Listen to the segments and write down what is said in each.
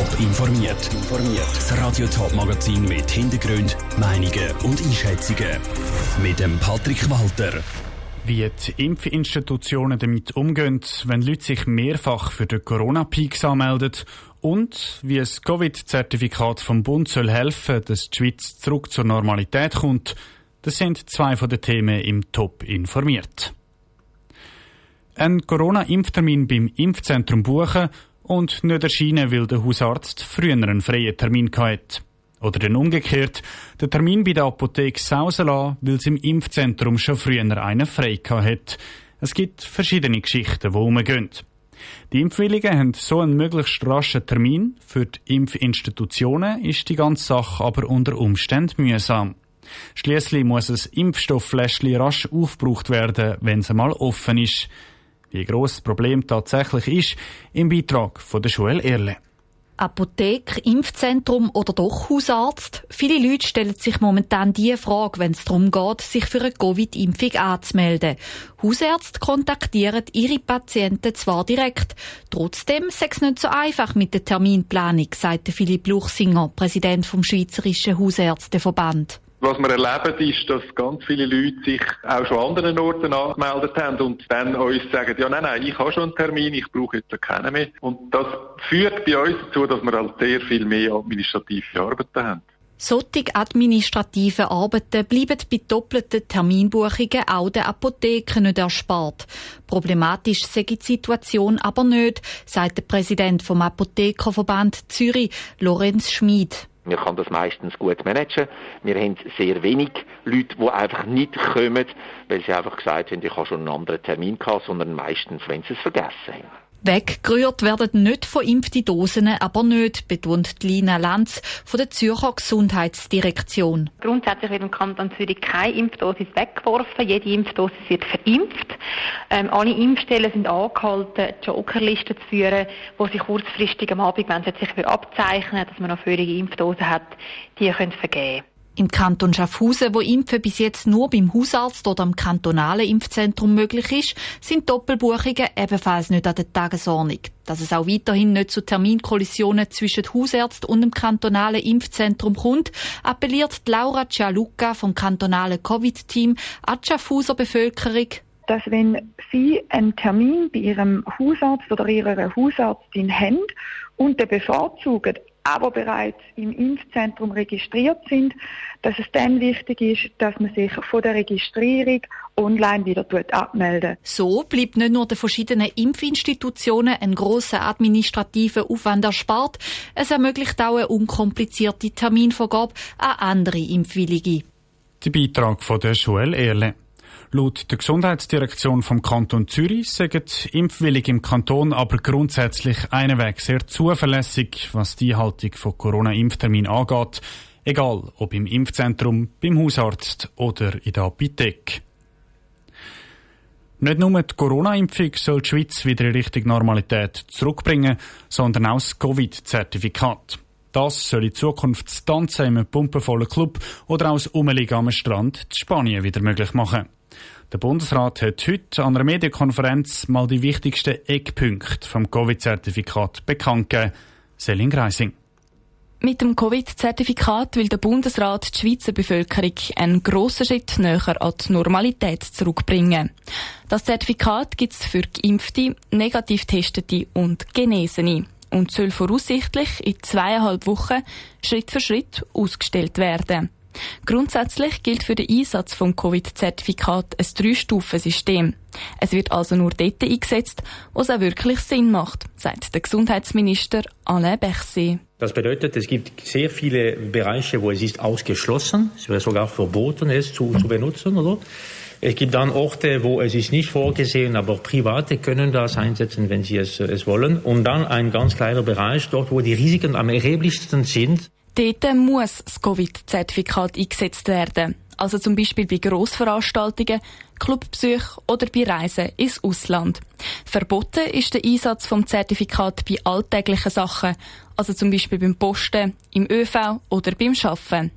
Top informiert. Das Radio Top Magazin mit Hintergrund, Meinungen und Einschätzungen mit dem Patrick Walter. Wie die Impfinstitutionen damit umgehen, wenn Leute sich mehrfach für den Corona-Peaks anmelden und wie ein Covid-Zertifikat vom Bund soll helfen, dass die Schweiz zurück zur Normalität kommt, das sind zwei von den Themen im Top informiert. Ein Corona-Impftermin beim Impfzentrum buchen und nicht erscheinen, weil der Hausarzt früher einen freien Termin hatte. Oder dann umgekehrt, den Termin bei der Apotheke sausen lassen, weil sie im Impfzentrum schon früher einen frei hat. Es gibt verschiedene Geschichten, die umgehen. Die Impfwilligen haben so einen möglichst raschen Termin. Für die Impfinstitutionen ist die ganze Sache aber unter Umständen mühsam. Schließlich muss ein Impfstofffläschchen rasch aufgebraucht werden, wenn es einmal offen ist. Wie gross das Problem tatsächlich ist, im Beitrag von der Joel Erle. Apotheke, Impfzentrum oder doch Hausarzt? Viele Leute stellen sich momentan die Frage, wenn es darum geht, sich für eine Covid-Impfung anzumelden. Hausärzte kontaktieren ihre Patienten zwar direkt, trotzdem sei es nicht so einfach mit der Terminplanung, sagte Philipp Luchsinger, Präsident vom Schweizerischen Hausärzteverband. Was wir erleben, ist, dass ganz viele Leute sich auch schon an anderen Orten angemeldet haben und dann uns sagen, ja, nein, nein, ich habe schon einen Termin, ich brauche jetzt keinen mehr. Und das führt bei uns dazu, dass wir halt sehr viel mehr administrative Arbeiten haben. Solche administrative Arbeiten bleiben bei doppelten Terminbuchungen auch den Apotheken nicht erspart. Problematisch sei die Situation aber nicht, sagt der Präsident vom Apothekerverband Zürich, Lorenz Schmid. Wir können das meistens gut managen. Wir haben sehr wenig Leute, die einfach nicht kommen, weil sie einfach gesagt haben, ich habe schon einen anderen Termin gehabt, sondern meistens, wenn sie es vergessen haben. Weggerührt werden nicht von impften Dosen, aber nicht, betont Lina Lanz von der Zürcher Gesundheitsdirektion. Grundsätzlich wird im Kanton Zürich keine Impfdosis weggeworfen. Jede Impfdosis wird verimpft. Ähm, alle Impfstellen sind angehalten, Jokerlisten zu führen, wo sie kurzfristig am Abend, wenn es sich abzeichnen, dass man noch völlige Impfdosen hat, die können vergeben. Im Kanton Schaffhausen, wo Impfen bis jetzt nur beim Hausarzt oder am kantonalen Impfzentrum möglich ist, sind Doppelbuchungen ebenfalls nicht an der Tagesordnung. Dass es auch weiterhin nicht zu Terminkollisionen zwischen Hausärzt und dem kantonalen Impfzentrum kommt, appelliert Laura Cialuca vom kantonalen Covid-Team an die Schaffhauser Bevölkerung dass wenn Sie einen Termin bei Ihrem Hausarzt oder Ihrer Hausarztin haben und den bevorzugen, aber bereits im Impfzentrum registriert sind, dass es dann wichtig ist, dass man sich von der Registrierung online wieder abmelden. So bleibt nicht nur den verschiedenen Impfinstitutionen ein grosser administrativer Aufwand erspart, es ermöglicht auch eine unkomplizierte Terminvergabe an andere Impfwillige. Der Beitrag von der Joel Erle. Laut der Gesundheitsdirektion vom Kanton Zürich sagen Impfwillige im Kanton aber grundsätzlich einen Weg sehr zuverlässig, was die Haltung von Corona-Impftermin angeht, egal ob im Impfzentrum, beim Hausarzt oder in der Apotheke. Nicht nur die Corona-Impfung soll die Schweiz wieder in Richtung Normalität zurückbringen, sondern auch das Covid-Zertifikat. Das soll in Zukunft das Tanzen im pumpenvollen Club oder auch das Umliegen am Strand in Spanien wieder möglich machen. Der Bundesrat hat heute an einer Medienkonferenz mal die wichtigsten Eckpunkte vom Covid-Zertifikat bekannt gegeben. Selin Greising. Mit dem Covid-Zertifikat will der Bundesrat die Schweizer Bevölkerung einen grossen Schritt näher an die Normalität zurückbringen. Das Zertifikat gibt es für Geimpfte, negativ Testete und Genesene und soll voraussichtlich in zweieinhalb Wochen Schritt für Schritt ausgestellt werden. Grundsätzlich gilt für den Einsatz vom Covid-Zertifikat ein Drei-Stufen-System. Es wird also nur dort eingesetzt, wo es auch wirklich Sinn macht, sagt der Gesundheitsminister Alain Berset. Das bedeutet, es gibt sehr viele Bereiche, wo es ist ausgeschlossen, es wird sogar verboten, es zu, zu benutzen, oder? Es gibt dann Orte, wo es ist nicht vorgesehen, aber Private können das einsetzen, wenn sie es, es wollen. Und dann ein ganz kleiner Bereich, dort, wo die Risiken am erheblichsten sind. Dort muss das Covid-Zertifikat eingesetzt werden. Also zum Beispiel bei Grossveranstaltungen, Clubbesuchen oder bei Reisen ins Ausland. Verboten ist der Einsatz vom Zertifikat bei alltäglichen Sachen, also zum Beispiel beim Posten, im ÖV oder beim Schaffen.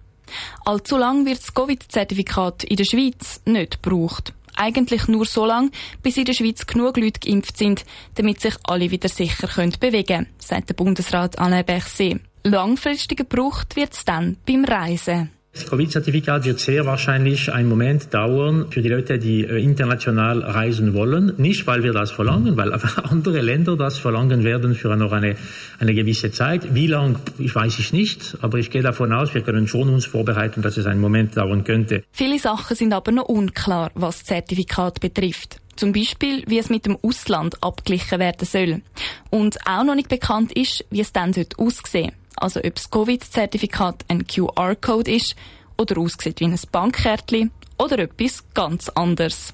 Allzu lang wird das Covid-Zertifikat in der Schweiz nicht gebraucht. Eigentlich nur so lange, bis in der Schweiz genug Leute geimpft sind, damit sich alle wieder sicher können bewegen können, sagt der Bundesrat Alain Berset. Langfristiger gebraucht wird es dann beim Reisen. Das Covid-Zertifikat wird sehr wahrscheinlich einen Moment dauern für die Leute, die äh, international reisen wollen. Nicht, weil wir das verlangen, weil andere Länder das verlangen werden für noch eine, eine gewisse Zeit. Wie lang, ich weiß ich nicht, aber ich gehe davon aus, wir können schon uns vorbereiten, dass es einen Moment dauern könnte. Viele Sachen sind aber noch unklar, was das Zertifikat betrifft. Zum Beispiel, wie es mit dem Ausland abgeglichen werden soll. Und auch noch nicht bekannt ist, wie es dann aussehen sollte also ob das Covid-Zertifikat ein QR-Code ist oder aussieht wie ein Bankkärtchen oder etwas ganz anderes.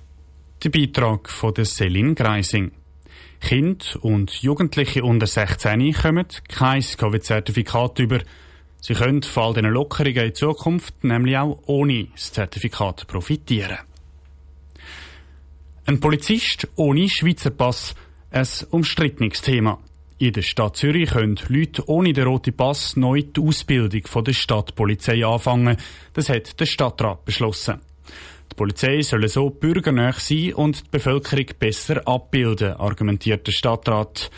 Der Beitrag von der Selin Greising. Kinder und Jugendliche unter 16 kommen kein Covid-Zertifikat über. Sie können von all diesen Lockerungen in Zukunft nämlich auch ohne das Zertifikat profitieren. Ein Polizist ohne Schweizer Pass, ein umstrittenes Thema. In der Stadt Zürich können Leute ohne den roten Pass neu die Ausbildung der Stadtpolizei anfangen. Das hat der Stadtrat beschlossen. Die Polizei soll so bürgernah sein und die Bevölkerung besser abbilden, argumentiert der Stadtrat.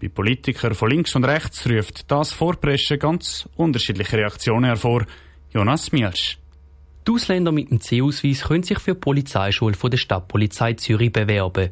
Bei Politikern von links und rechts ruft das Vorpreschen ganz unterschiedliche Reaktionen hervor. Jonas Mielsch. Die Ausländer mit dem C-Ausweis können sich für die Polizeischule der Stadtpolizei Zürich bewerben.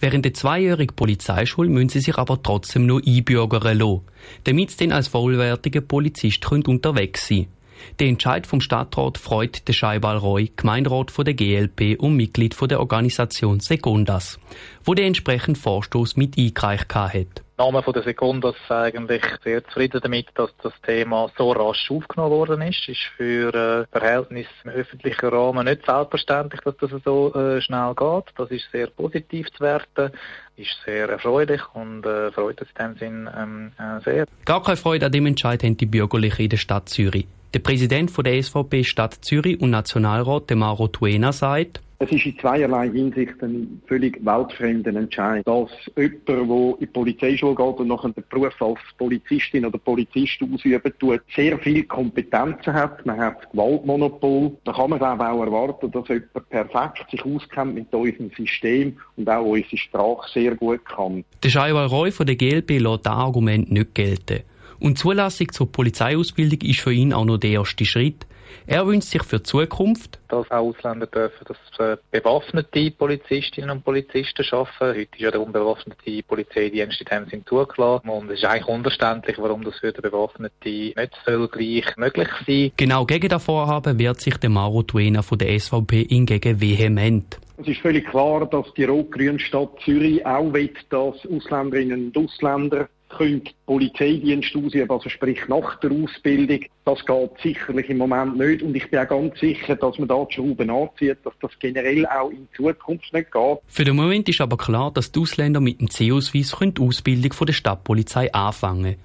Während der zweijährigen Polizeischule müssen sie sich aber trotzdem noch einbürgern lassen, damit sie dann als vollwertige Polizist unterwegs sein können. Der Entscheid vom Stadtrat freut den Scheibal Roy, Gemeinderat der GLP und Mitglied der Organisation Segundas, wo der entsprechenden Vorstoß mit eingereicht hat. Name von der Sekundas eigentlich sehr zufrieden damit, dass das Thema so rasch aufgenommen worden ist. Ist für äh, Verhältnis im öffentlichen Rahmen nicht selbstverständlich, dass das so äh, schnell geht. Das ist sehr positiv zu werten, ist sehr erfreulich und äh, freut uns in dem Sinn ähm, äh, sehr. Gar keine Freude an dem Entscheid haben die Bürgerlichen in der Stadt Zürich. Der Präsident von der SVP Stadt Zürich und Nationalrat, Demaro Tuena, sagt, es ist in zweierlei Hinsicht ein völlig weltfremder Entscheid. Dass jemand, der in die Polizeischule geht und nachher den Beruf als Polizistin oder Polizist ausüben tut, sehr viele Kompetenzen hat. Man hat das Gewaltmonopol. Da kann man auch erwarten, dass jemand perfekt sich auskennt mit unserem System und auch unsere Sprache sehr gut kann. Der Scheiwal Roy von der GLP lässt das Argument nicht gelten. Und die Zulassung zur Polizeiausbildung ist für ihn auch noch der erste Schritt. Er wünscht sich für die Zukunft, dass auch Ausländer dürfen, dass äh, bewaffnete Polizistinnen und Polizisten arbeiten. Heute ist ja der unbewaffnete Polizeidienst in dem Sinn zugelassen. Und es ist eigentlich unverständlich, warum das für den Bewaffneten nicht soll gleich möglich sein Genau gegen das Vorhaben wehrt sich der Maro Tuena von der SVP hingegen vehement. Es ist völlig klar, dass die rot-grüne Stadt Zürich auch will, dass Ausländerinnen und Ausländer können Polizeidienst ausüben, also sprich nach der Ausbildung. Das geht sicherlich im Moment nicht und ich bin auch ganz sicher, dass man da die Schrauben anzieht, dass das generell auch in Zukunft nicht geht. Für den Moment ist aber klar, dass die Ausländer mit dem C-Ausweis die Ausbildung von der Stadtpolizei anfangen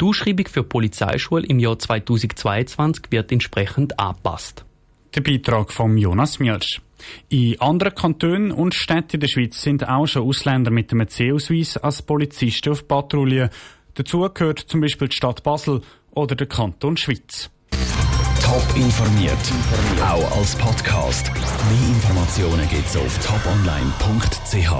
Die Ausschreibung für die Polizeischule im Jahr 2022 wird entsprechend angepasst. Der Beitrag von Jonas Mielsch. In anderen Kantonen und Städten der Schweiz sind auch schon Ausländer mit einem C-Ausweis als Polizisten auf Patrouille. Dazu gehört zum Beispiel die Stadt Basel oder der Kanton Schweiz. Top informiert, auch als Podcast. Mehr Informationen gibt's auf toponline.ch.